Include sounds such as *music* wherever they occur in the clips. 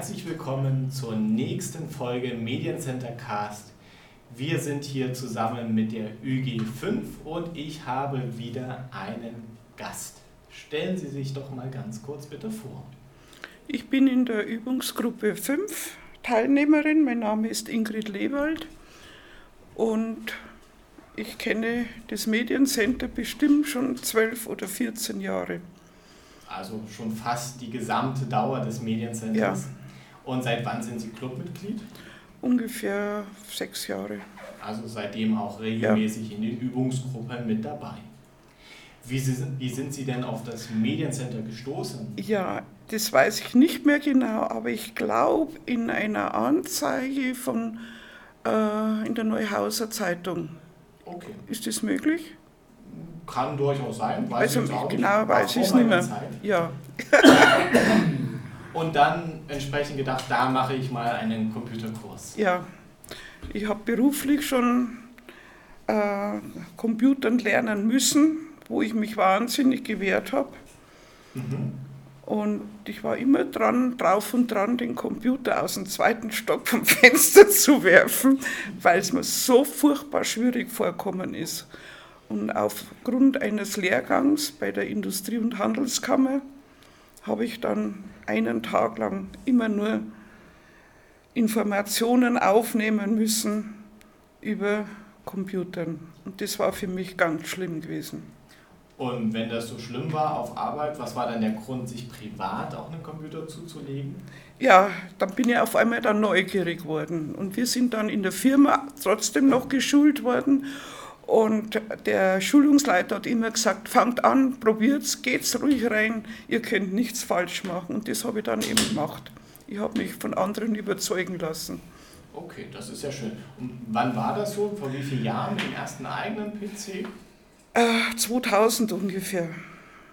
herzlich willkommen zur nächsten Folge Mediencenter Cast. Wir sind hier zusammen mit der ÜG5 und ich habe wieder einen Gast. Stellen Sie sich doch mal ganz kurz bitte vor. Ich bin in der Übungsgruppe 5 Teilnehmerin. Mein Name ist Ingrid Lewald und ich kenne das Mediencenter bestimmt schon 12 oder 14 Jahre. Also schon fast die gesamte Dauer des Mediencenters. Ja. Und seit wann sind Sie Clubmitglied? Ungefähr sechs Jahre. Also seitdem auch regelmäßig ja. in den Übungsgruppen mit dabei. Wie, Sie, wie sind Sie denn auf das Mediencenter gestoßen? Ja, das weiß ich nicht mehr genau, aber ich glaube in einer Anzeige von äh, in der Neuhauser Zeitung. Okay. Ist das möglich? Kann durchaus sein. Weiß also ich genau weiß ich es nicht mehr. Zeit. Ja. *coughs* Und dann entsprechend gedacht, da mache ich mal einen Computerkurs. Ja, ich habe beruflich schon äh, Computern lernen müssen, wo ich mich wahnsinnig gewehrt habe. Mhm. Und ich war immer dran, drauf und dran, den Computer aus dem zweiten Stock vom *laughs* Fenster zu werfen, weil es mir so furchtbar schwierig vorkommen ist. Und aufgrund eines Lehrgangs bei der Industrie- und Handelskammer habe ich dann einen Tag lang immer nur Informationen aufnehmen müssen über Computern. Und das war für mich ganz schlimm gewesen. Und wenn das so schlimm war auf Arbeit, was war dann der Grund, sich privat auch einen Computer zuzulegen? Ja, dann bin ich auf einmal dann neugierig geworden. Und wir sind dann in der Firma trotzdem noch geschult worden. Und der Schulungsleiter hat immer gesagt, fangt an, probiert's, geht's ruhig rein, ihr könnt nichts falsch machen. Und das habe ich dann eben gemacht. Ich habe mich von anderen überzeugen lassen. Okay, das ist ja schön. Und wann war das so? Vor wie vielen Jahren mit dem ersten eigenen PC? Äh, 2000 ungefähr.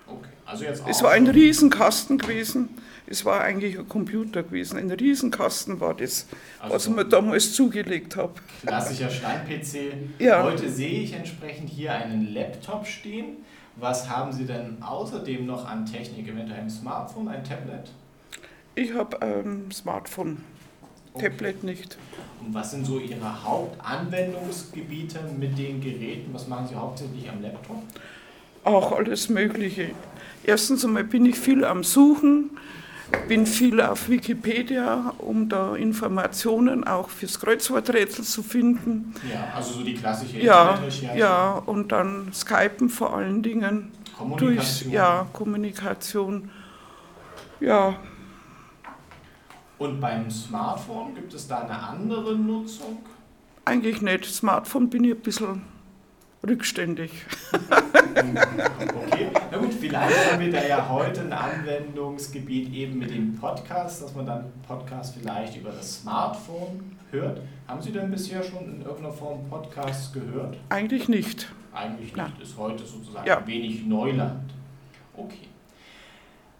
Okay, also jetzt Es war ein Riesenkasten gewesen. Es war eigentlich ein Computer gewesen. Ein Riesenkasten war das, also was ich mir damals zugelegt habe. Klassischer Stein-PC. Ja. Heute sehe ich entsprechend hier einen Laptop stehen. Was haben Sie denn außerdem noch an Technik? Eventuell ein Smartphone, ein Tablet? Ich habe ein Smartphone. Okay. Tablet nicht. Und was sind so Ihre Hauptanwendungsgebiete mit den Geräten? Was machen Sie hauptsächlich am Laptop? Auch alles Mögliche. Erstens einmal bin ich viel am Suchen bin viel auf Wikipedia, um da Informationen auch fürs Kreuzworträtsel zu finden. Ja, also so die klassische ja, Ja, und dann Skypen vor allen Dingen. Kommunikation. Durch, ja, Kommunikation. Ja. Und beim Smartphone gibt es da eine andere Nutzung? Eigentlich nicht. Smartphone bin ich ein bisschen rückständig. *laughs* okay, na gut, vielleicht haben wir da ja heute ein Anwendungsgebiet eben mit dem Podcast, dass man dann Podcast vielleicht über das Smartphone hört. Haben Sie denn bisher schon in irgendeiner Form Podcasts gehört? Eigentlich nicht. Eigentlich nicht, Nein. ist heute sozusagen ja. wenig Neuland. Okay.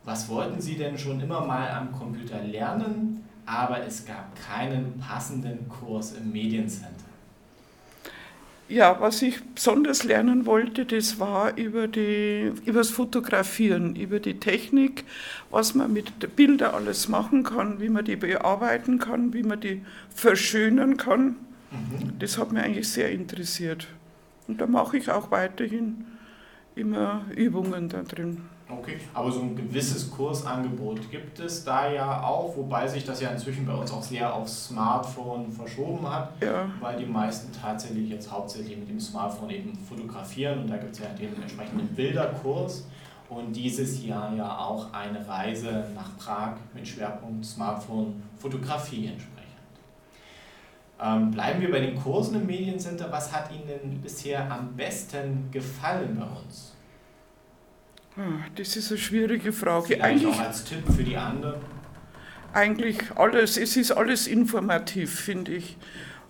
Was wollten Sie denn schon immer mal am Computer lernen, aber es gab keinen passenden Kurs im Mediencenter? Ja, was ich besonders lernen wollte, das war über, die, über das Fotografieren, über die Technik, was man mit Bildern alles machen kann, wie man die bearbeiten kann, wie man die verschönern kann. Mhm. Das hat mich eigentlich sehr interessiert. Und da mache ich auch weiterhin immer Übungen da drin. Okay, aber so ein gewisses Kursangebot gibt es da ja auch, wobei sich das ja inzwischen bei uns auch sehr aufs Smartphone verschoben hat, ja. weil die meisten tatsächlich jetzt hauptsächlich mit dem Smartphone eben fotografieren und da gibt es ja den entsprechenden Bilderkurs und dieses Jahr ja auch eine Reise nach Prag mit Schwerpunkt Smartphone Fotografie entsprechend. Ähm, bleiben wir bei den Kursen im Mediencenter. Was hat Ihnen bisher am besten gefallen bei uns? Hm, das ist eine schwierige Frage. Vielleicht eigentlich, auch als Tipp für die anderen? Eigentlich alles. Es ist alles informativ, finde ich.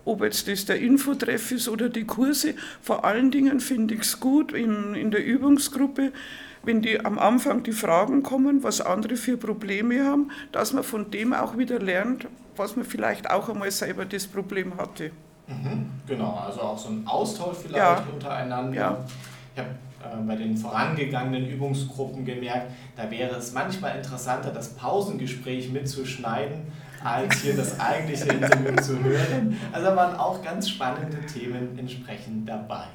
Ob jetzt das der Infotreff ist oder die Kurse. Vor allen Dingen finde ich es gut in, in der Übungsgruppe, wenn die am Anfang die Fragen kommen, was andere für Probleme haben, dass man von dem auch wieder lernt, was man vielleicht auch einmal selber das Problem hatte. Mhm, genau, also auch so ein Austausch vielleicht ja. untereinander. Ja. Ich habe bei den vorangegangenen Übungsgruppen gemerkt, da wäre es manchmal interessanter, das Pausengespräch mitzuschneiden, als hier das eigentliche Interview zu hören. Also waren auch ganz spannende Themen entsprechend dabei.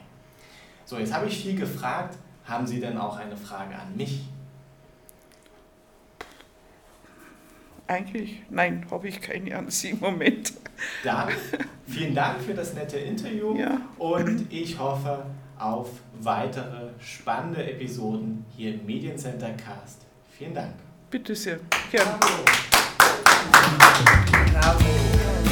So, jetzt habe ich viel gefragt. Haben Sie denn auch eine Frage an mich? Eigentlich, nein, habe ich keine Ansicht im Moment. Dann vielen Dank für das nette Interview ja. und ich hoffe auf weitere spannende Episoden hier im Mediencenter Cast. Vielen Dank. Bitte sehr. Gerne. Bravo. Bravo.